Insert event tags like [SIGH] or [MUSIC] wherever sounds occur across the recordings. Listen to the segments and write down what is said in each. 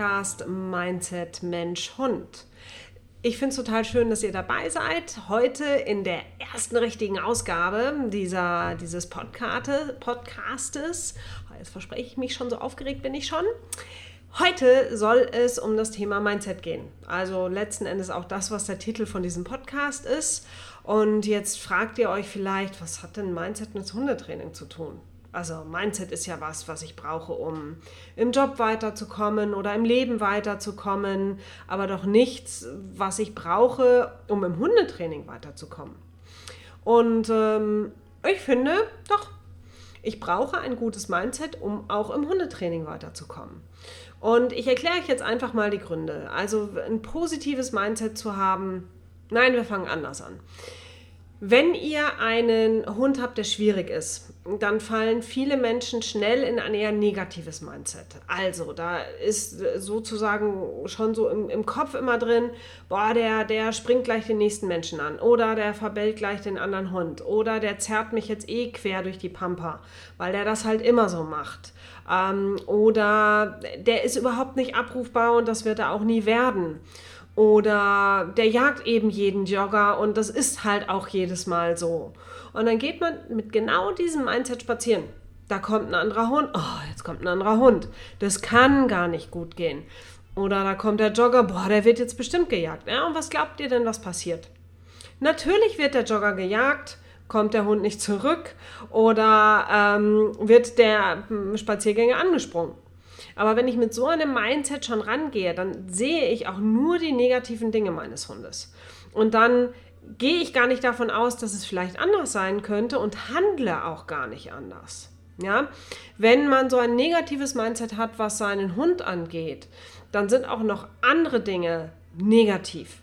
Podcast Mindset Mensch Hund. Ich finde es total schön, dass ihr dabei seid. Heute in der ersten richtigen Ausgabe dieser, dieses Podcast, Podcastes. Jetzt verspreche ich mich schon, so aufgeregt bin ich schon. Heute soll es um das Thema Mindset gehen. Also letzten Endes auch das, was der Titel von diesem Podcast ist. Und jetzt fragt ihr euch vielleicht, was hat denn Mindset mit Hundetraining zu tun? Also Mindset ist ja was, was ich brauche, um im Job weiterzukommen oder im Leben weiterzukommen, aber doch nichts, was ich brauche, um im Hundetraining weiterzukommen. Und ähm, ich finde, doch, ich brauche ein gutes Mindset, um auch im Hundetraining weiterzukommen. Und ich erkläre euch jetzt einfach mal die Gründe. Also ein positives Mindset zu haben, nein, wir fangen anders an. Wenn ihr einen Hund habt, der schwierig ist, dann fallen viele Menschen schnell in ein eher negatives Mindset. Also, da ist sozusagen schon so im, im Kopf immer drin, boah, der, der springt gleich den nächsten Menschen an oder der verbellt gleich den anderen Hund oder der zerrt mich jetzt eh quer durch die Pampa, weil der das halt immer so macht. Ähm, oder der ist überhaupt nicht abrufbar und das wird er auch nie werden. Oder der jagt eben jeden Jogger und das ist halt auch jedes Mal so. Und dann geht man mit genau diesem Mindset spazieren. Da kommt ein anderer Hund. Oh, jetzt kommt ein anderer Hund. Das kann gar nicht gut gehen. Oder da kommt der Jogger. Boah, der wird jetzt bestimmt gejagt. Ja, und was glaubt ihr denn, was passiert? Natürlich wird der Jogger gejagt kommt der Hund nicht zurück oder ähm, wird der hm, Spaziergänger angesprungen. Aber wenn ich mit so einem Mindset schon rangehe, dann sehe ich auch nur die negativen Dinge meines Hundes. Und dann gehe ich gar nicht davon aus, dass es vielleicht anders sein könnte und handle auch gar nicht anders. Ja? Wenn man so ein negatives Mindset hat, was seinen Hund angeht, dann sind auch noch andere Dinge negativ.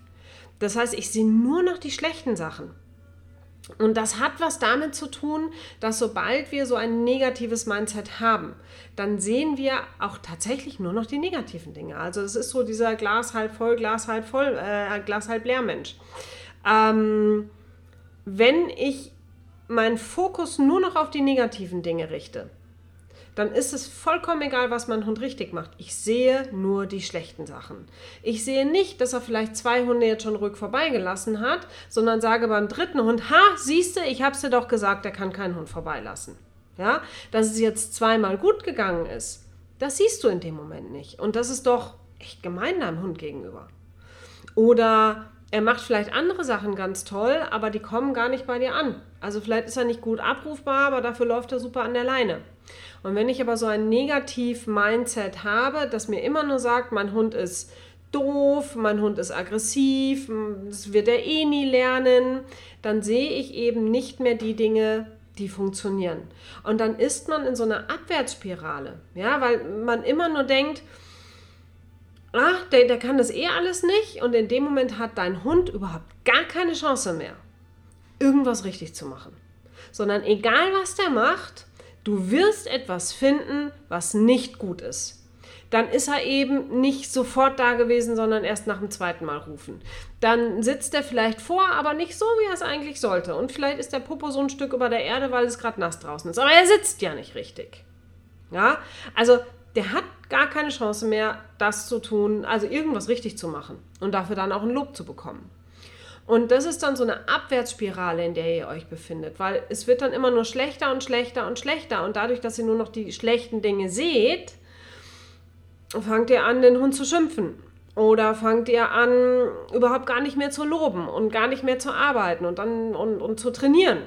Das heißt, ich sehe nur noch die schlechten Sachen. Und das hat was damit zu tun, dass sobald wir so ein negatives Mindset haben, dann sehen wir auch tatsächlich nur noch die negativen Dinge. Also es ist so dieser Glas halb voll, Glas halb voll, äh, Glas halb leer Mensch. Ähm, wenn ich meinen Fokus nur noch auf die negativen Dinge richte, dann ist es vollkommen egal, was mein Hund richtig macht. Ich sehe nur die schlechten Sachen. Ich sehe nicht, dass er vielleicht zwei Hunde jetzt schon ruhig vorbeigelassen hat, sondern sage beim dritten Hund, ha, siehst du, ich hab's dir doch gesagt, er kann keinen Hund vorbeilassen. Ja, dass es jetzt zweimal gut gegangen ist, das siehst du in dem Moment nicht. Und das ist doch echt gemein deinem Hund gegenüber. Oder er macht vielleicht andere Sachen ganz toll, aber die kommen gar nicht bei dir an. Also vielleicht ist er nicht gut abrufbar, aber dafür läuft er super an der Leine. Und wenn ich aber so ein Negativ-Mindset habe, das mir immer nur sagt, mein Hund ist doof, mein Hund ist aggressiv, das wird er eh nie lernen, dann sehe ich eben nicht mehr die Dinge, die funktionieren. Und dann ist man in so einer Abwärtsspirale, ja, weil man immer nur denkt, ach, der, der kann das eh alles nicht und in dem Moment hat dein Hund überhaupt gar keine Chance mehr, irgendwas richtig zu machen. Sondern egal was der macht, Du wirst etwas finden, was nicht gut ist. Dann ist er eben nicht sofort da gewesen, sondern erst nach dem zweiten Mal rufen. Dann sitzt er vielleicht vor, aber nicht so, wie er es eigentlich sollte. Und vielleicht ist der Popo so ein Stück über der Erde, weil es gerade nass draußen ist. Aber er sitzt ja nicht richtig. Ja, also der hat gar keine Chance mehr, das zu tun, also irgendwas richtig zu machen und dafür dann auch ein Lob zu bekommen. Und das ist dann so eine Abwärtsspirale, in der ihr euch befindet, weil es wird dann immer nur schlechter und schlechter und schlechter. Und dadurch, dass ihr nur noch die schlechten Dinge seht, fangt ihr an, den Hund zu schimpfen. Oder fangt ihr an, überhaupt gar nicht mehr zu loben und gar nicht mehr zu arbeiten und, dann, und, und zu trainieren.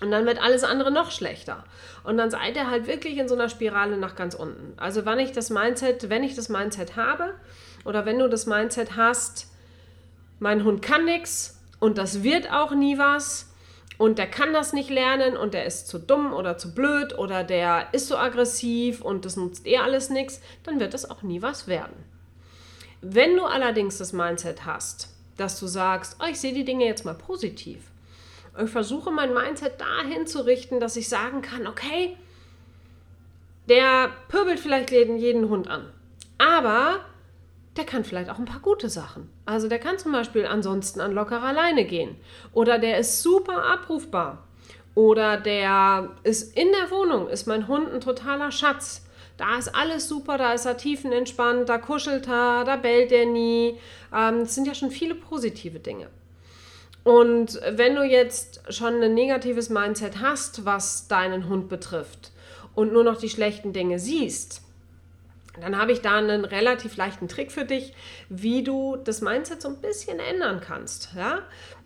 Und dann wird alles andere noch schlechter. Und dann seid ihr halt wirklich in so einer Spirale nach ganz unten. Also wenn ich das Mindset, wenn ich das Mindset habe oder wenn du das Mindset hast, mein Hund kann nichts und das wird auch nie was und der kann das nicht lernen und der ist zu dumm oder zu blöd oder der ist so aggressiv und das nutzt eh alles nichts, dann wird das auch nie was werden. Wenn du allerdings das Mindset hast, dass du sagst, oh, ich sehe die Dinge jetzt mal positiv. Ich versuche mein Mindset dahin zu richten, dass ich sagen kann, okay, der pöbelt vielleicht jeden, jeden Hund an. Aber der kann vielleicht auch ein paar gute Sachen. Also der kann zum Beispiel ansonsten an lockerer Leine gehen. Oder der ist super abrufbar. Oder der ist in der Wohnung, ist mein Hund ein totaler Schatz. da ist alles super, da ist er tiefenentspannt, da kuschelt er, da bellt er nie. Ähm, das sind ja schon viele positive Dinge. Und wenn du jetzt schon ein negatives Mindset hast, was deinen Hund betrifft und nur noch die schlechten Dinge siehst, dann habe ich da einen relativ leichten Trick für dich, wie du das Mindset so ein bisschen ändern kannst. Ja?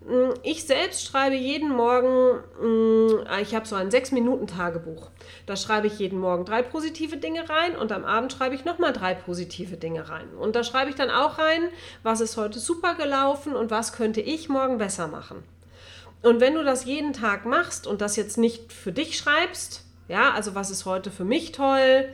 Mm, ich selbst schreibe jeden Morgen, mm, ich habe so ein 6-Minuten-Tagebuch. Da schreibe ich jeden Morgen drei positive Dinge rein und am Abend schreibe ich nochmal drei positive Dinge rein. Und da schreibe ich dann auch rein, was ist heute super gelaufen und was könnte ich morgen besser machen. Und wenn du das jeden Tag machst und das jetzt nicht für dich schreibst, ja, also was ist heute für mich toll,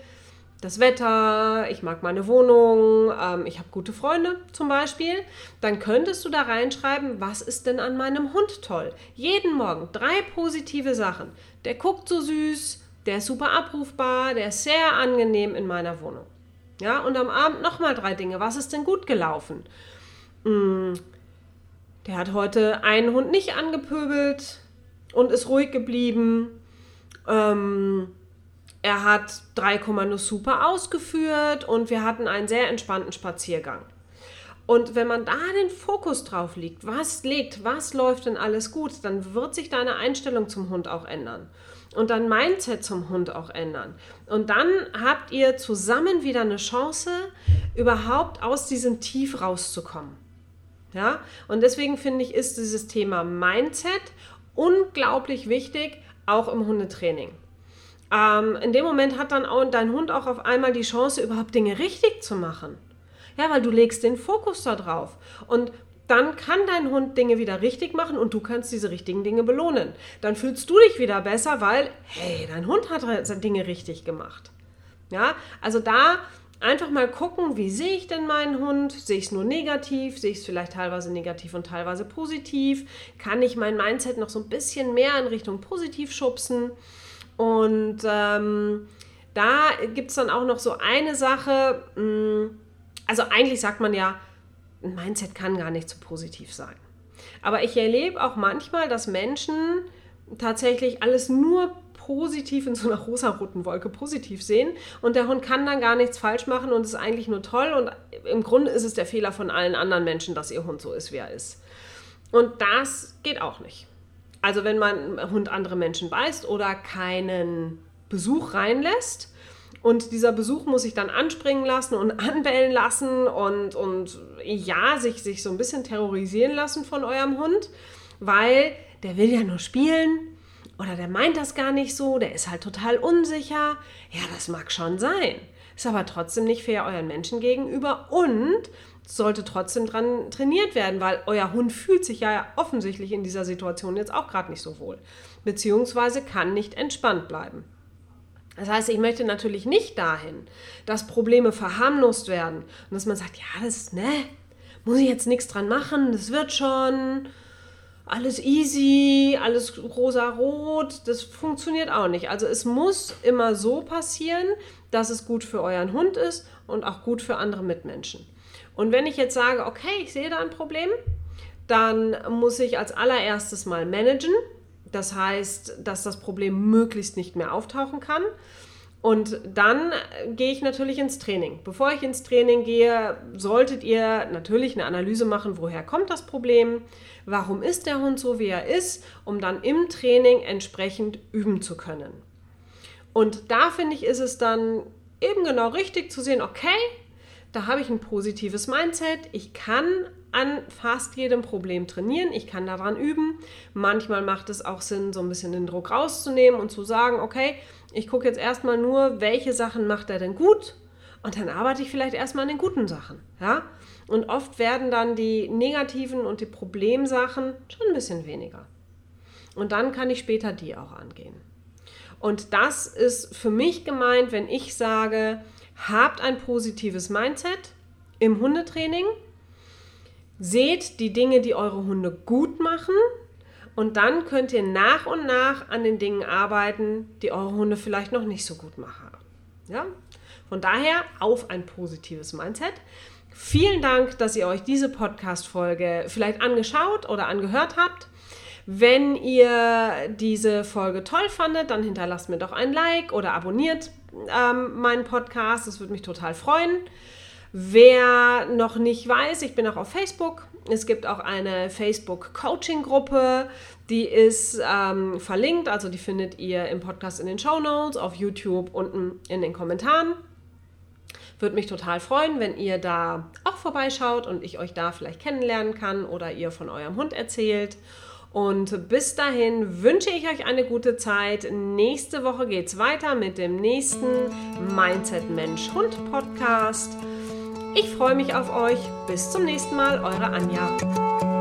das Wetter, ich mag meine Wohnung, ähm, ich habe gute Freunde zum Beispiel, dann könntest du da reinschreiben, was ist denn an meinem Hund toll. Jeden Morgen drei positive Sachen. Der guckt so süß, der ist super abrufbar, der ist sehr angenehm in meiner Wohnung. Ja, und am Abend nochmal drei Dinge. Was ist denn gut gelaufen? Hm, der hat heute einen Hund nicht angepöbelt und ist ruhig geblieben. Ähm, er hat drei Kommandos super ausgeführt und wir hatten einen sehr entspannten Spaziergang. Und wenn man da den Fokus drauf legt, was legt, was läuft denn alles gut, dann wird sich deine Einstellung zum Hund auch ändern und dein Mindset zum Hund auch ändern. Und dann habt ihr zusammen wieder eine Chance, überhaupt aus diesem Tief rauszukommen. Ja? Und deswegen finde ich, ist dieses Thema Mindset unglaublich wichtig, auch im Hundetraining. Ähm, in dem Moment hat dann auch dein Hund auch auf einmal die Chance, überhaupt Dinge richtig zu machen. Ja, weil du legst den Fokus da drauf. Und dann kann dein Hund Dinge wieder richtig machen und du kannst diese richtigen Dinge belohnen. Dann fühlst du dich wieder besser, weil, hey, dein Hund hat Dinge richtig gemacht. Ja, also da einfach mal gucken, wie sehe ich denn meinen Hund? Sehe ich es nur negativ? Sehe ich es vielleicht teilweise negativ und teilweise positiv? Kann ich mein Mindset noch so ein bisschen mehr in Richtung positiv schubsen? Und ähm, da gibt es dann auch noch so eine Sache, mh, mm, also eigentlich sagt man ja, ein Mindset kann gar nicht so positiv sein. Aber ich erlebe auch manchmal, dass Menschen tatsächlich alles nur positiv in so einer rosaroten Wolke positiv sehen und der Hund kann dann gar nichts falsch machen und ist eigentlich nur toll und im Grunde ist es der Fehler von allen anderen Menschen, dass ihr Hund so ist, wie er ist. Und das geht auch nicht. Also wenn man Hund andere Menschen beißt oder keinen Besuch reinlässt und dieser Besuch muss sich dann anspringen lassen und [LAUGHS] anbellen lassen und, und ja, sich, sich so ein bisschen terrorisieren lassen von eurem Hund, weil der will ja nur spielen oder der meint das gar nicht so, der ist halt total unsicher. Ja, das mag schon sein. Ist aber trotzdem nicht fair euren Menschen gegenüber und sollte trotzdem dran trainiert werden, weil euer Hund fühlt sich ja offensichtlich in dieser Situation jetzt auch gerade nicht so wohl, beziehungsweise kann nicht entspannt bleiben. Das heißt, ich möchte natürlich nicht dahin, dass Probleme verharmlost werden und dass man sagt, ja, das, ne, muss ich jetzt nichts dran machen, das wird schon, alles easy, alles rosa-rot, das funktioniert auch nicht. Also es muss immer so passieren, dass es gut für euren Hund ist und auch gut für andere Mitmenschen. Und wenn ich jetzt sage, okay, ich sehe da ein Problem, dann muss ich als allererstes mal managen. Das heißt, dass das Problem möglichst nicht mehr auftauchen kann. Und dann gehe ich natürlich ins Training. Bevor ich ins Training gehe, solltet ihr natürlich eine Analyse machen, woher kommt das Problem, warum ist der Hund so, wie er ist, um dann im Training entsprechend üben zu können. Und da finde ich, ist es dann eben genau richtig zu sehen, okay, da habe ich ein positives Mindset. Ich kann an fast jedem Problem trainieren. Ich kann daran üben. Manchmal macht es auch Sinn, so ein bisschen den Druck rauszunehmen und zu sagen, okay, ich gucke jetzt erstmal nur, welche Sachen macht er denn gut und dann arbeite ich vielleicht erstmal an den guten Sachen. Ja? Und oft werden dann die negativen und die Problemsachen schon ein bisschen weniger. Und dann kann ich später die auch angehen. Und das ist für mich gemeint, wenn ich sage, Habt ein positives Mindset im Hundetraining. Seht die Dinge, die eure Hunde gut machen. Und dann könnt ihr nach und nach an den Dingen arbeiten, die eure Hunde vielleicht noch nicht so gut machen. Ja? Von daher auf ein positives Mindset. Vielen Dank, dass ihr euch diese Podcast-Folge vielleicht angeschaut oder angehört habt. Wenn ihr diese Folge toll fandet, dann hinterlasst mir doch ein Like oder abonniert ähm, meinen Podcast. Das würde mich total freuen. Wer noch nicht weiß, ich bin auch auf Facebook. Es gibt auch eine Facebook-Coaching-Gruppe, die ist ähm, verlinkt, also die findet ihr im Podcast in den Show Notes, auf YouTube unten in den Kommentaren. Würde mich total freuen, wenn ihr da auch vorbeischaut und ich euch da vielleicht kennenlernen kann oder ihr von eurem Hund erzählt. Und bis dahin wünsche ich euch eine gute Zeit. Nächste Woche geht es weiter mit dem nächsten Mindset Mensch Hund Podcast. Ich freue mich auf euch. Bis zum nächsten Mal, eure Anja.